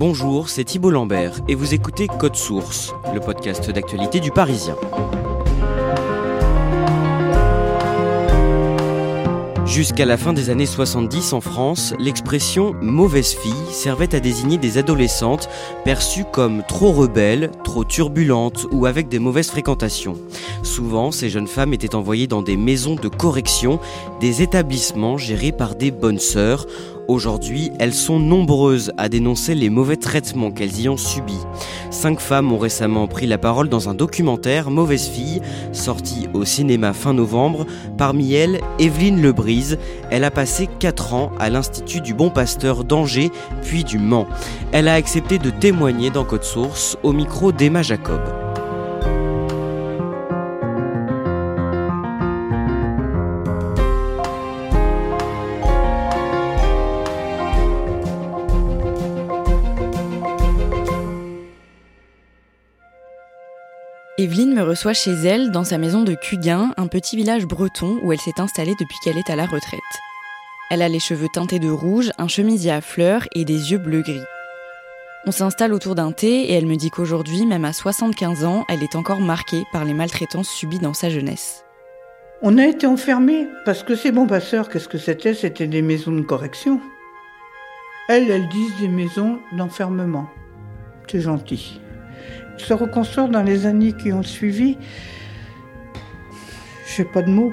Bonjour, c'est Thibault Lambert et vous écoutez Code Source, le podcast d'actualité du Parisien. Jusqu'à la fin des années 70 en France, l'expression mauvaise fille servait à désigner des adolescentes perçues comme trop rebelles, trop turbulentes ou avec des mauvaises fréquentations. Souvent, ces jeunes femmes étaient envoyées dans des maisons de correction, des établissements gérés par des bonnes sœurs, Aujourd'hui, elles sont nombreuses à dénoncer les mauvais traitements qu'elles y ont subis. Cinq femmes ont récemment pris la parole dans un documentaire Mauvaise fille, sorti au cinéma fin novembre. Parmi elles, Evelyne Lebrise. Elle a passé 4 ans à l'Institut du Bon Pasteur d'Angers, puis du Mans. Elle a accepté de témoigner dans Code Source au micro d'Emma Jacob. Evelyne me reçoit chez elle, dans sa maison de Cuguin, un petit village breton où elle s'est installée depuis qu'elle est à la retraite. Elle a les cheveux teintés de rouge, un chemisier à fleurs et des yeux bleu-gris. On s'installe autour d'un thé et elle me dit qu'aujourd'hui, même à 75 ans, elle est encore marquée par les maltraitances subies dans sa jeunesse. On a été enfermés parce que ces bons passeurs, qu'est-ce que c'était? C'était des maisons de correction. Elles, elles disent des maisons d'enfermement. C'est gentil se reconstruire dans les années qui ont suivi, j'ai pas de mots.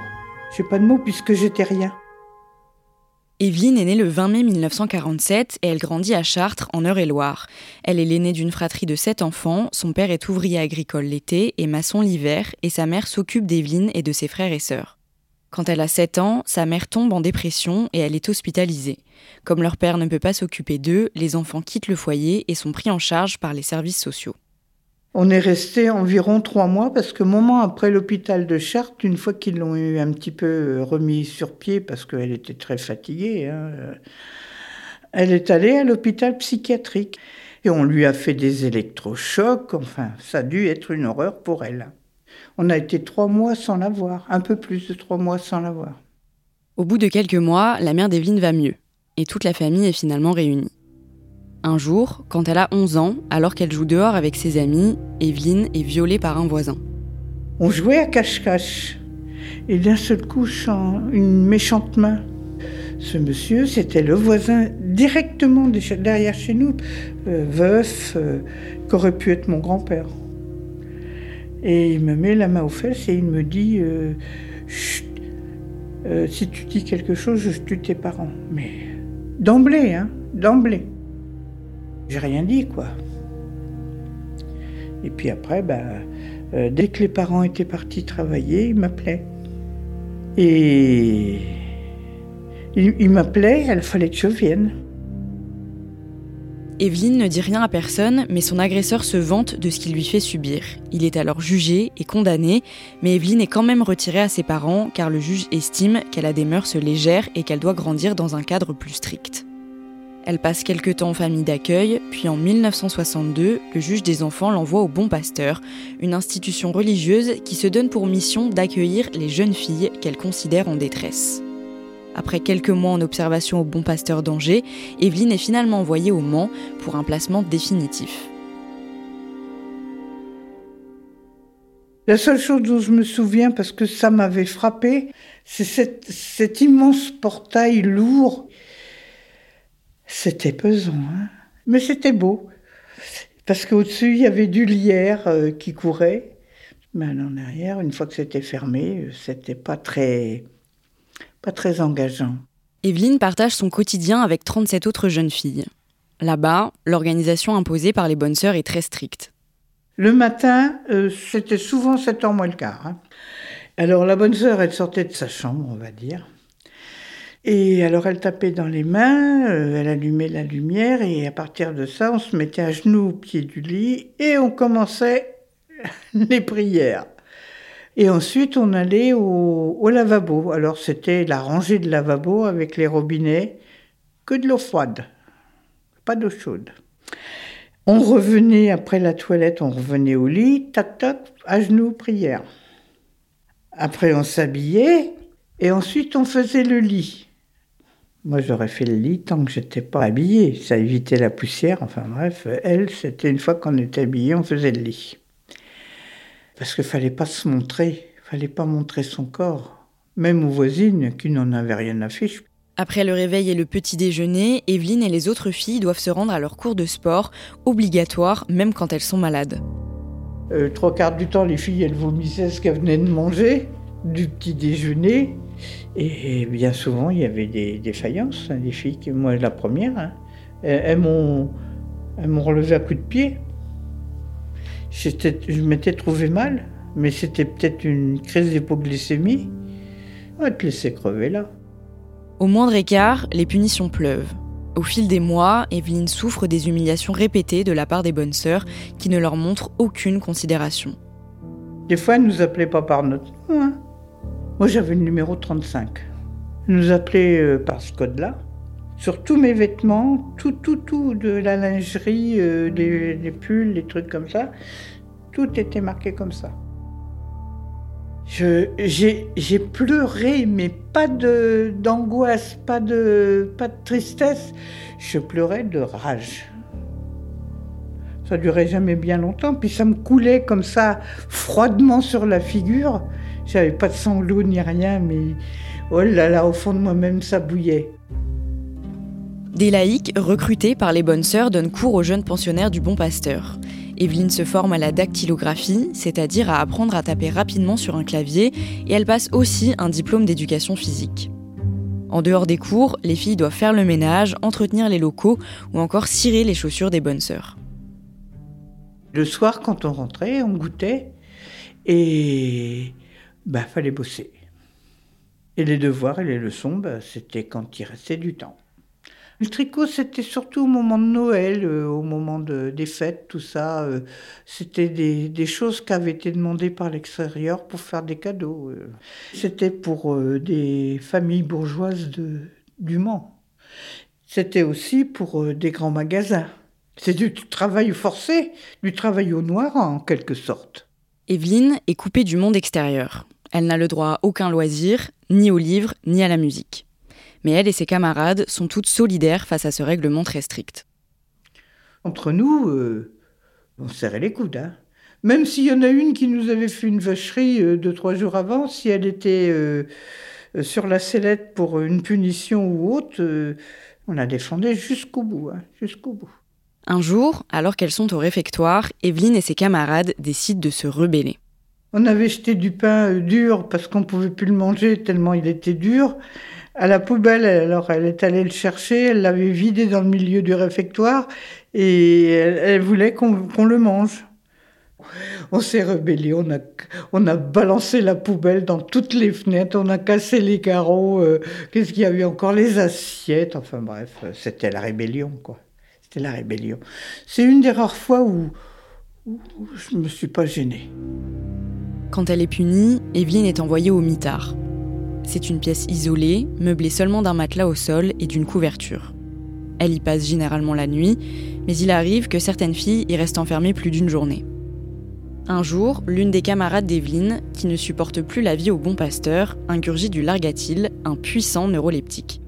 J'ai pas de mots puisque j'étais rien. Evelyne est née le 20 mai 1947 et elle grandit à Chartres, en Eure-et-Loire. Elle est l'aînée d'une fratrie de sept enfants. Son père est ouvrier agricole l'été et maçon l'hiver, et sa mère s'occupe d'Evelyne et de ses frères et sœurs. Quand elle a 7 ans, sa mère tombe en dépression et elle est hospitalisée. Comme leur père ne peut pas s'occuper d'eux, les enfants quittent le foyer et sont pris en charge par les services sociaux. On est resté environ trois mois parce que moment après l'hôpital de Chartres, une fois qu'ils l'ont eu un petit peu euh, remis sur pied parce qu'elle était très fatiguée, hein, euh, elle est allée à l'hôpital psychiatrique et on lui a fait des électrochocs. Enfin, ça a dû être une horreur pour elle. On a été trois mois sans la voir, un peu plus de trois mois sans la voir. Au bout de quelques mois, la mère d'Evelyne va mieux et toute la famille est finalement réunie. Un jour, quand elle a 11 ans, alors qu'elle joue dehors avec ses amis, Evelyne est violée par un voisin. On jouait à cache-cache. Et d'un seul coup, une méchante main. Ce monsieur, c'était le voisin directement derrière chez nous, euh, veuf, euh, qu'aurait pu être mon grand-père. Et il me met la main aux fesses et il me dit euh, si tu dis quelque chose, je tue tes parents. Mais d'emblée, hein, d'emblée. J'ai rien dit, quoi. Et puis après, ben, euh, dès que les parents étaient partis travailler, ils m'appelaient. Et ils, m'appelaient, il fallait que je vienne. Evelyne ne dit rien à personne, mais son agresseur se vante de ce qu'il lui fait subir. Il est alors jugé et condamné, mais Evelyne est quand même retirée à ses parents car le juge estime qu'elle a des mœurs légères et qu'elle doit grandir dans un cadre plus strict. Elle passe quelques temps en famille d'accueil, puis en 1962, le juge des enfants l'envoie au Bon Pasteur, une institution religieuse qui se donne pour mission d'accueillir les jeunes filles qu'elle considère en détresse. Après quelques mois en observation au Bon Pasteur d'Angers, Evelyne est finalement envoyée au Mans pour un placement définitif. La seule chose dont je me souviens, parce que ça m'avait frappé, c'est cet, immense portail lourd. C'était pesant, hein mais c'était beau. Parce qu'au-dessus, il y avait du lierre euh, qui courait. Mais en arrière, une fois que c'était fermé, euh, c'était pas très, pas très engageant. Evelyne partage son quotidien avec 37 autres jeunes filles. Là-bas, l'organisation imposée par les bonnes sœurs est très stricte. Le matin, euh, c'était souvent 7 h moins le quart. Hein. Alors la bonne sœur, elle sortait de sa chambre, on va dire. Et alors elle tapait dans les mains, euh, elle allumait la lumière et à partir de ça, on se mettait à genoux au pied du lit et on commençait les prières. Et ensuite, on allait au, au lavabo. Alors c'était la rangée de lavabo avec les robinets, que de l'eau froide, pas d'eau chaude. On revenait après la toilette, on revenait au lit, tac tac, à genoux, prière. Après on s'habillait et ensuite on faisait le lit. Moi j'aurais fait le lit tant que j'étais pas habillée, ça évitait la poussière, enfin bref, elle c'était une fois qu'on était habillé, on faisait le lit. Parce qu'il fallait pas se montrer, fallait pas montrer son corps, même aux voisines qui n'en avaient rien à fiche. Après le réveil et le petit déjeuner, Evelyne et les autres filles doivent se rendre à leur cours de sport, obligatoire même quand elles sont malades. Euh, trois quarts du temps, les filles, elles vomissaient ce qu'elles venaient de manger, du petit déjeuner. Et, bien souvent, il y avait des défaillances. Hein, des filles, moi la première, hein. elles, m'ont, relevé à coups de pied. je m'étais trouvé mal, mais c'était peut-être une crise d'hypoglycémie. On va te laisser crever là. Au moindre écart, les punitions pleuvent. Au fil des mois, Evelyne souffre des humiliations répétées de la part des bonnes sœurs qui ne leur montrent aucune considération. Des fois, elles ne nous appelaient pas par notre nom. Hein. Moi, j'avais le numéro 35. Elles nous appelaient euh, par ce code-là. Sur tous mes vêtements, tout, tout, tout, de la lingerie, euh, les pulls, les trucs comme ça, tout était marqué comme ça. J'ai pleuré, mais pas d'angoisse, pas, de, pas de tristesse. Je pleurais de rage. Ça durait jamais bien longtemps, puis ça me coulait comme ça, froidement sur la figure. J'avais pas de sanglots ni rien, mais oh là là, au fond de moi-même, ça bouillait. Des laïcs recrutés par les bonnes sœurs donnent cours aux jeunes pensionnaires du Bon Pasteur. Evelyne se forme à la dactylographie, c'est-à-dire à apprendre à taper rapidement sur un clavier, et elle passe aussi un diplôme d'éducation physique. En dehors des cours, les filles doivent faire le ménage, entretenir les locaux ou encore cirer les chaussures des bonnes sœurs. Le soir, quand on rentrait, on goûtait et bah fallait bosser. Et les devoirs et les leçons, bah, c'était quand il restait du temps. Le tricot, c'était surtout au moment de Noël, euh, au moment des fêtes, tout ça. Euh, c'était des, choses qui avaient été demandées par l'extérieur pour faire des cadeaux. Euh. C'était pour des familles bourgeoises du Mans. C'était aussi pour des grands magasins. C'est du travail forcé, du travail au noir en quelque sorte. Evelyne est coupée du monde extérieur. Elle n'a le droit à aucun loisir, ni aux livres, ni à la musique mais elle et ses camarades sont toutes solidaires face à ce règlement très strict. Entre nous, euh, on serrait les coudes. Hein. Même s'il y en a une qui nous avait fait une vacherie euh, deux, trois jours avant, si elle était euh, sur la sellette pour une punition ou autre, on la défendait jusqu'au bout, hein, jusqu'au bout. Un jour, alors qu'elles sont au réfectoire, Evelyne et ses camarades décident de se rebeller. On avait jeté du pain dur parce qu'on pouvait plus le manger tellement il était dur à la poubelle. Alors elle est allée le chercher, elle l'avait vidé dans le milieu du réfectoire et elle, voulait qu'on le mange. On s'est rebellé, on a, on a balancé la poubelle dans toutes les fenêtres, on a cassé les carreaux, euh, qu'est-ce qu'il y avait encore Les assiettes, enfin bref, c'était la rébellion, quoi. C'était la rébellion. C'est une des rares fois où, où je ne me suis pas gênée. Quand elle est punie, Evelyne est envoyée au mitard. C'est une pièce isolée, meublée seulement d'un matelas au sol et d'une couverture. Elle y passe généralement la nuit, mais il arrive que certaines filles y restent enfermées plus d'une journée. Un jour, l'une des camarades d'Evelyne, qui ne supporte plus la vie au bon pasteur, ingurgit du largatil, un puissant neuroleptique.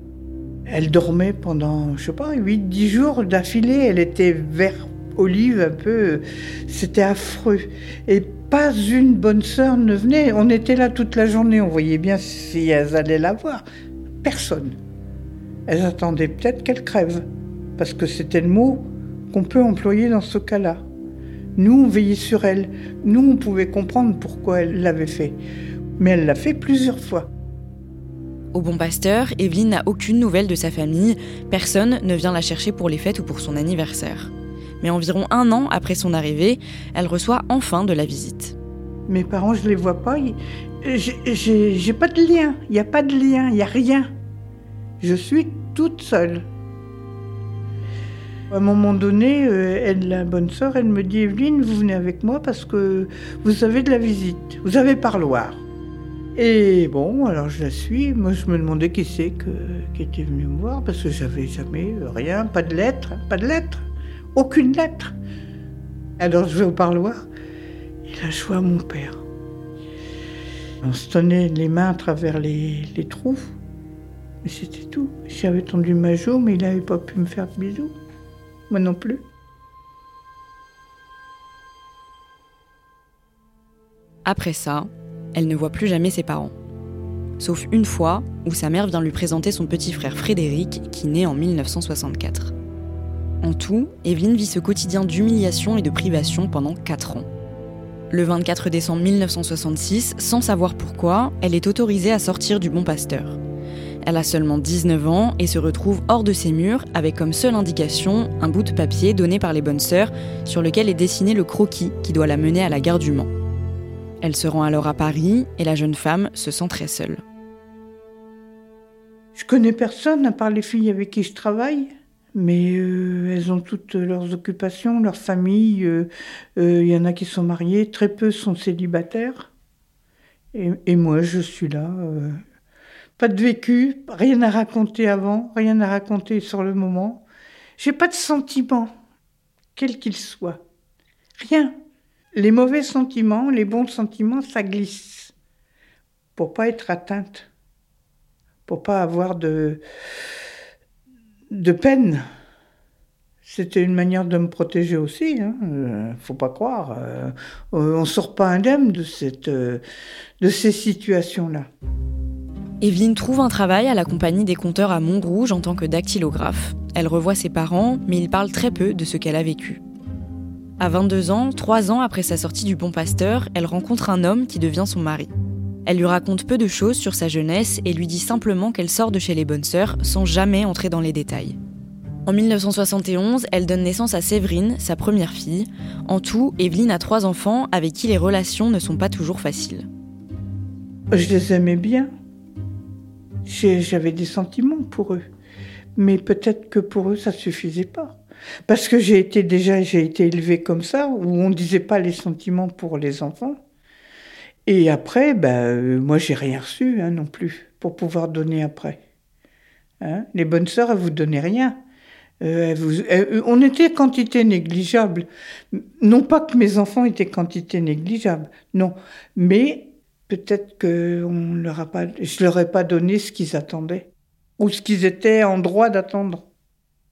Elle dormait pendant, je sais pas, 8-10 jours d'affilée. Elle était vert olive un peu. C'était affreux. Et Pas une bonne sœur ne venait. On était là toute la journée, on voyait bien si elles allaient la voir. Personne. Elles attendaient peut-être qu'elle crève, parce que c'était le mot qu'on peut employer dans ce cas-là. Nous, on veillait sur elle. Nous, on pouvait comprendre pourquoi elle l'avait fait. Mais elle l'a fait plusieurs fois. Au Bon Pasteur, Evelyne n'a aucune nouvelle de sa famille. Personne ne vient la chercher pour les fêtes ou pour son anniversaire. Mais environ un an après son arrivée, elle reçoit enfin de la visite. Mes parents, je les vois pas. J'ai pas de lien. Il n'y a pas de lien. Il n'y a rien. Je suis toute seule. À un moment donné, euh, elle, la bonne sœur, elle me dit Evelyne, vous venez avec moi parce que vous avez de la visite, vous avez parloir. Et bon, alors je la suis. Moi, je me demandais qui c'est qui était venu me voir parce que j'avais jamais rien, pas de lettre, pas de lettre, aucune lettre. Alors je vais au parloir. Il a joué à mon père. On se tenait les mains à travers les, les trous. Mais c'était tout. J'avais tendu ma joue, mais il n'avait pas pu me faire de bisous. Moi non plus. Après ça, elle ne voit plus jamais ses parents. Sauf une fois où sa mère vient lui présenter son petit frère Frédéric qui naît en 1964. En tout, Evelyne vit ce quotidien d'humiliation et de privation pendant 4 ans. Le 24 décembre 1966, sans savoir pourquoi, elle est autorisée à sortir du Bon Pasteur. Elle a seulement 19 ans et se retrouve hors de ses murs avec comme seule indication un bout de papier donné par les bonnes sœurs sur lequel est dessiné le croquis qui doit la mener à la gare du Mans. Elle se rend alors à Paris et la jeune femme se sent très seule. Je connais personne à part les filles avec qui je travaille, mais euh, elles ont toutes leurs occupations, leurs familles. Il euh, euh, y en a qui sont mariées, très peu sont célibataires. Et, moi, je suis là. pas de vécu, rien à raconter avant, rien à raconter sur le moment. J'ai pas de sentiments, quels qu'ils soient. Rien. Les mauvais sentiments, les bons sentiments, ça glisse. Pour pas être atteinte. Pour pas avoir de, de peine. C'était une manière de me protéger aussi, hein. Euh, faut pas croire. Euh, on sort pas indemne euh, de ces situations-là. Evelyne trouve un travail à la compagnie des compteurs à Montrouge en tant que dactylographe. Elle revoit ses parents, mais ils parlent très peu de ce qu'elle a vécu. À 22 ans, trois ans après sa sortie du Bon Pasteur, elle rencontre un homme qui devient son mari. Elle lui raconte peu de choses sur sa jeunesse et lui dit simplement qu'elle sort de chez les bonnes sœurs sans jamais entrer dans les détails. En 1971, elle donne naissance à Séverine, sa première fille. En tout, Evelyne a trois enfants avec qui les relations ne sont pas toujours faciles. Je les aimais bien. J'avais des sentiments pour eux. Mais peut-être que pour eux, ça ne suffisait pas. Parce que j'ai été déjà, j'ai été élevée comme ça, où on ne disait pas les sentiments pour les enfants. Et après, ben, euh, moi, j'ai rien reçu hein, non plus pour pouvoir donner après. Hein? Les bonnes sœurs, elles vous donnaient rien. Euh, euh, on était quantité négligeable. Non pas que mes enfants étaient quantité négligeable, non. Mais peut-être que on leur a pas, je leur ai pas donné ce qu'ils attendaient ou ce qu'ils étaient en droit d'attendre.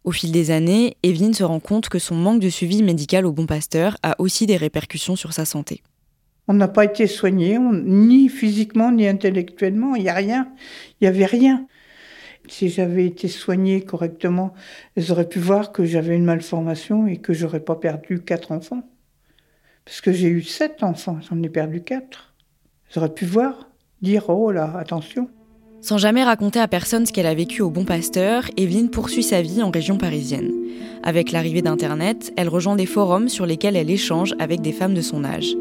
Au fil des années, Evelyne se rend compte que son manque de suivi médical au Bon Pasteur a aussi des répercussions sur sa santé. On n'a pas été soigné, ni physiquement ni intellectuellement, il n'y a rien, il n'y avait rien. Si j'avais été soignée correctement, elles auraient pu voir que j'avais une malformation et que j'aurais pas perdu quatre enfants. Parce que j'ai eu sept enfants, j'en ai perdu quatre. Elles auraient pu voir, dire oh là, attention. Sans jamais raconter à personne ce qu'elle a vécu au Bon Pasteur, Evelyne poursuit sa vie en région parisienne. Avec l'arrivée d'Internet, elle rejoint des forums sur lesquels elle échange avec des femmes de son âge.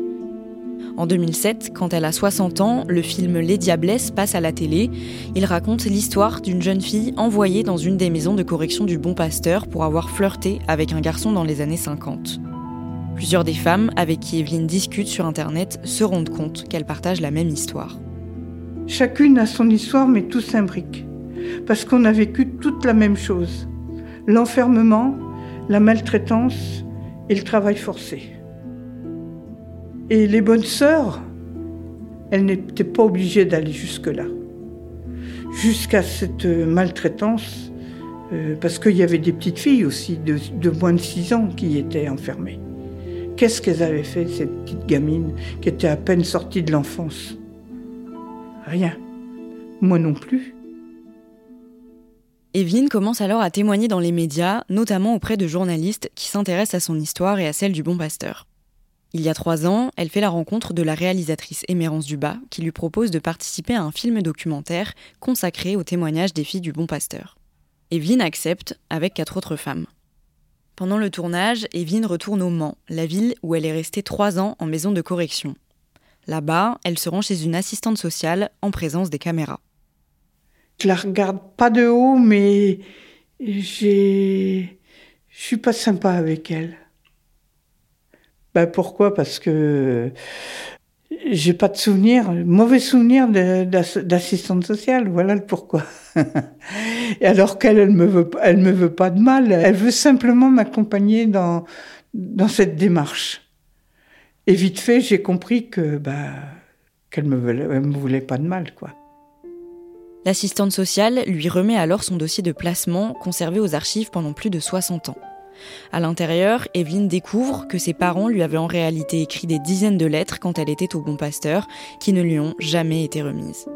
En 2007, quand elle a 60 ans, le film Les Diablesses passe à la télé. Il raconte l'histoire d'une jeune fille envoyée dans une des maisons de correction du Bon Pasteur pour avoir flirté avec un garçon dans les années 50. Plusieurs des femmes avec qui Evelyne discute sur Internet se rendent compte qu'elles partagent la même histoire. Chacune a son histoire, mais tout s'imbrique. Parce qu'on a vécu toute la même chose. L'enfermement, la maltraitance et le travail forcé. Et les bonnes sœurs, elles n'étaient pas obligées d'aller jusque-là. Jusqu'à cette maltraitance, euh, parce qu'il y avait des petites filles aussi de, de moins de 6 ans qui étaient enfermées. Qu'est-ce qu'elles avaient fait, ces petites gamines qui étaient à peine sorties de l'enfance? Rien. Moi non plus. Evelyne commence alors à témoigner dans les médias, notamment auprès de journalistes qui s'intéressent à son histoire et à celle du bon pasteur. Il y a trois ans, elle fait la rencontre de la réalisatrice Émérance Dubas, qui lui propose de participer à un film documentaire consacré au témoignage des filles du bon pasteur. Evelyne accepte avec quatre autres femmes. Pendant le tournage, Evelyne retourne au Mans, la ville où elle est restée trois ans en maison de correction. Là-bas, elle se rend chez une assistante sociale en présence des caméras. Je la regarde pas de haut, mais j'ai, je suis pas sympa avec elle. Ben pourquoi? Parce que j'ai pas de souvenir, mauvais souvenir d'assistante sociale, voilà le pourquoi. Alors qu'elle, elle me veut, elle me veut pas de mal, elle veut simplement m'accompagner dans, dans cette démarche. Et vite fait, j'ai compris que, bah, qu'elle me, me voulait pas de mal, quoi. L'assistante sociale lui remet alors son dossier de placement conservé aux archives pendant plus de 60 ans. À l'intérieur, Evelyne découvre que ses parents lui avaient en réalité écrit des dizaines de lettres quand elle était au Bon Pasteur, qui ne lui ont jamais été remises.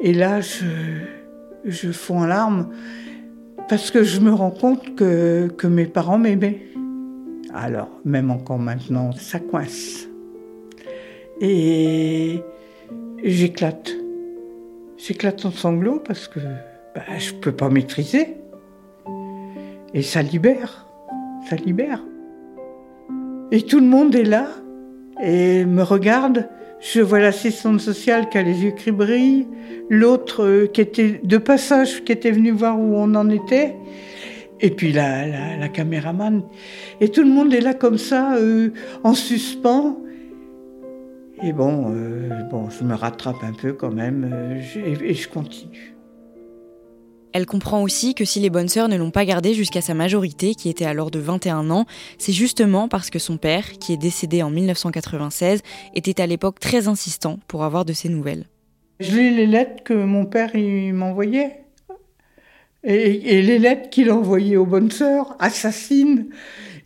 Et là, je, je fonds en larmes parce que je me rends compte que, que mes parents m'aimaient. Alors, même encore maintenant, ça coince. Et j'éclate. J'éclate en sanglots parce que bah, je ne peux pas maîtriser. Et ça libère, ça libère. Et tout le monde est là et me regarde. Je vois l'assistante sociale qui a les yeux qui brillent, l'autre euh, qui était de passage, qui était venu voir où on en était, et puis la, la, caméraman. Et tout le monde est là comme ça, euh, en suspens. Et bon, euh, bon, je me rattrape un peu quand même, et je continue. Elle comprend aussi que si les bonnes sœurs ne l'ont pas gardé jusqu'à sa majorité, qui était alors de 21 ans, c'est justement parce que son père, qui est décédé en 1996, était à l'époque très insistant pour avoir de ses nouvelles. Je lis les lettres que mon père m'envoyait. Et, les lettres qu'il envoyait aux bonnes sœurs, assassines,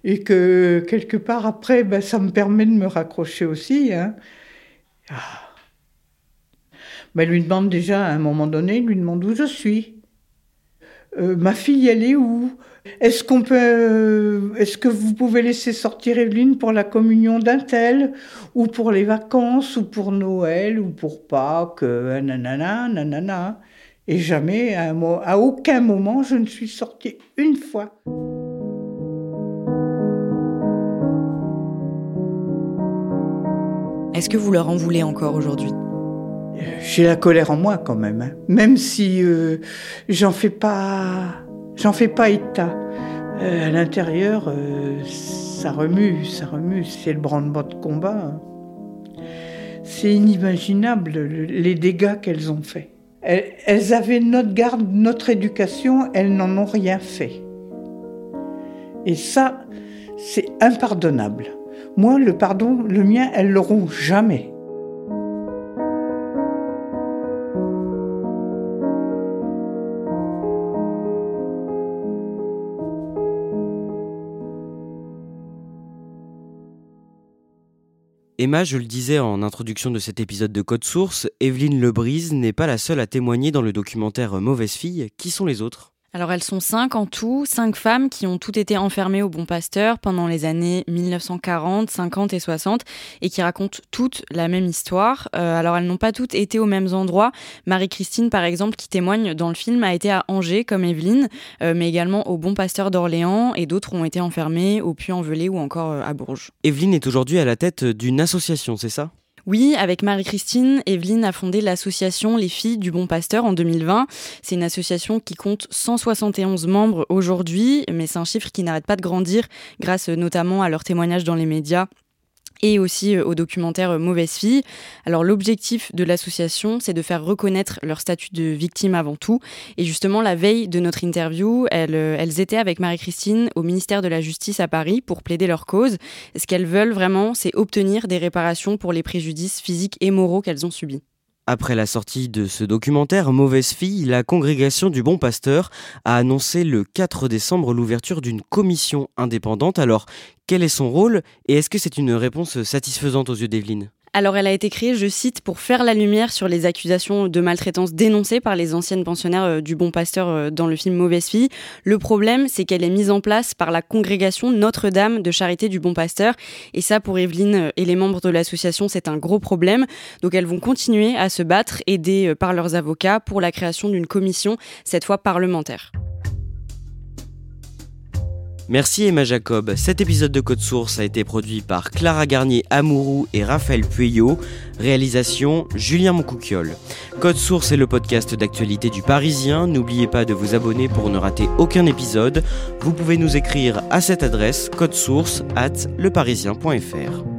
et que quelque part après, ben, ça me permet de me raccrocher aussi. Hein. Ah. Ben, lui demande déjà, à un moment donné, lui demande où je suis. Euh, ma fille, elle est où? Est-ce qu'on peut, euh, est-ce que vous pouvez laisser sortir Evelyne pour la communion d'un tel, ou pour les vacances, ou pour Noël, ou pour Pâques, euh, nanana, nanana. Et jamais, à, à aucun moment, je ne suis sortie une fois. Est-ce que vous leur en voulez encore aujourd'hui? J'ai la colère en moi quand même, hein. même si euh, j'en fais pas, j'en fais pas état. Euh, à l'intérieur, euh, ça remue, ça remue. C'est le branle-bas de combat. Hein. C'est inimaginable les dégâts qu'elles ont faits. Elles, avaient notre garde, notre éducation, elles n'en ont rien fait. Et ça, c'est impardonnable. Moi, le pardon, le mien, elles l'auront jamais. Emma, je le disais en introduction de cet épisode de Code Source, Evelyne Lebrise n'est pas la seule à témoigner dans le documentaire Mauvaise fille. Qui sont les autres? Alors elles sont cinq en tout, cinq femmes qui ont toutes été enfermées au Bon Pasteur pendant les années 1940, 50 et 60 et qui racontent toutes la même histoire. Euh, alors elles n'ont pas toutes été aux mêmes endroits. Marie-Christine par exemple qui témoigne dans le film a été à Angers comme Evelyne, euh, mais également au Bon Pasteur d'Orléans et d'autres ont été enfermées au Puy-en-Velay ou encore euh, à Bourges. Evelyne est aujourd'hui à la tête d'une association, c'est ça? Oui, avec Marie-Christine, Evelyne a fondé l'association Les Filles du Bon Pasteur en 2020. C'est une association qui compte 171 membres aujourd'hui, mais c'est un chiffre qui n'arrête pas de grandir grâce notamment à leurs témoignages dans les médias et aussi euh, au documentaire euh, Mauvaise fille. Alors l'objectif de l'association, c'est de faire reconnaître leur statut de victime avant tout. Et justement, la veille de notre interview, elles, euh, elles étaient avec Marie-Christine au ministère de la Justice à Paris pour plaider leur cause. Ce qu'elles veulent vraiment, c'est obtenir des réparations pour les préjudices physiques et moraux qu'elles ont subis. Après la sortie de ce documentaire Mauvaise fille, la congrégation du Bon Pasteur a annoncé le 4 décembre l'ouverture d'une commission indépendante. Alors, quel est son rôle et est-ce que c'est une réponse satisfaisante aux yeux d'Evelyne? Alors elle a été créée, je cite, pour faire la lumière sur les accusations de maltraitance dénoncées par les anciennes pensionnaires euh, du Bon Pasteur euh, dans le film Mauvaise Fille. Le problème, c'est qu'elle est mise en place par la congrégation Notre-Dame de Charité du Bon Pasteur. Et ça, pour Evelyne euh, et les membres de l'association, c'est un gros problème. Donc elles vont continuer à se battre, aidées par leurs avocats, pour la création d'une commission, cette fois parlementaire. Merci Emma Jacob. Cet épisode de Code Source a été produit par Clara Garnier Amourou et Raphaël Pueyo. Réalisation Julien Moncouquiol. Code Source est le podcast d'actualité du Parisien. N'oubliez pas de vous abonner pour ne rater aucun épisode. Vous pouvez nous écrire à cette adresse source at leparisien.fr.